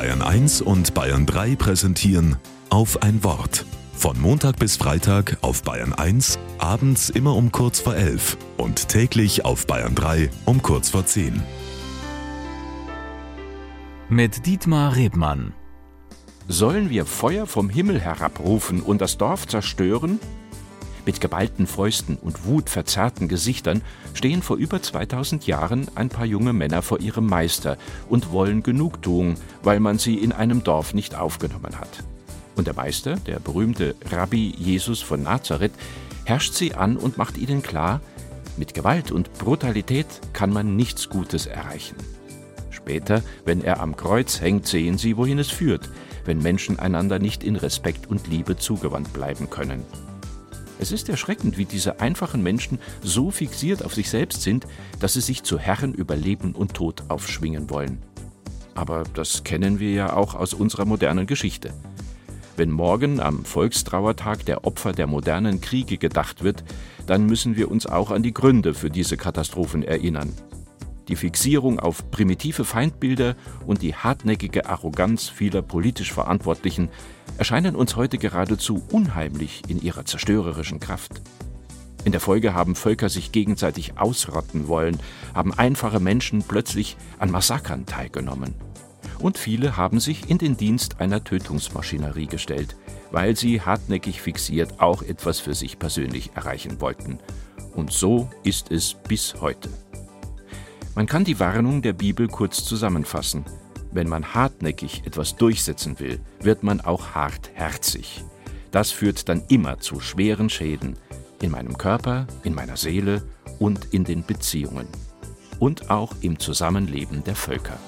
Bayern 1 und Bayern 3 präsentieren auf ein Wort. Von Montag bis Freitag auf Bayern 1, abends immer um kurz vor 11 und täglich auf Bayern 3 um kurz vor 10. Mit Dietmar Rebmann. Sollen wir Feuer vom Himmel herabrufen und das Dorf zerstören? Mit geballten Fäusten und wutverzerrten Gesichtern stehen vor über 2000 Jahren ein paar junge Männer vor ihrem Meister und wollen Genugtuung, weil man sie in einem Dorf nicht aufgenommen hat. Und der Meister, der berühmte Rabbi Jesus von Nazareth, herrscht sie an und macht ihnen klar, mit Gewalt und Brutalität kann man nichts Gutes erreichen. Später, wenn er am Kreuz hängt, sehen sie, wohin es führt, wenn Menschen einander nicht in Respekt und Liebe zugewandt bleiben können. Es ist erschreckend, wie diese einfachen Menschen so fixiert auf sich selbst sind, dass sie sich zu Herren über Leben und Tod aufschwingen wollen. Aber das kennen wir ja auch aus unserer modernen Geschichte. Wenn morgen am Volkstrauertag der Opfer der modernen Kriege gedacht wird, dann müssen wir uns auch an die Gründe für diese Katastrophen erinnern die Fixierung auf primitive Feindbilder und die hartnäckige Arroganz vieler politisch Verantwortlichen erscheinen uns heute geradezu unheimlich in ihrer zerstörerischen Kraft. In der Folge haben Völker sich gegenseitig ausrotten wollen, haben einfache Menschen plötzlich an Massakern teilgenommen. Und viele haben sich in den Dienst einer Tötungsmaschinerie gestellt, weil sie hartnäckig fixiert auch etwas für sich persönlich erreichen wollten. Und so ist es bis heute. Man kann die Warnung der Bibel kurz zusammenfassen. Wenn man hartnäckig etwas durchsetzen will, wird man auch hartherzig. Das führt dann immer zu schweren Schäden in meinem Körper, in meiner Seele und in den Beziehungen und auch im Zusammenleben der Völker.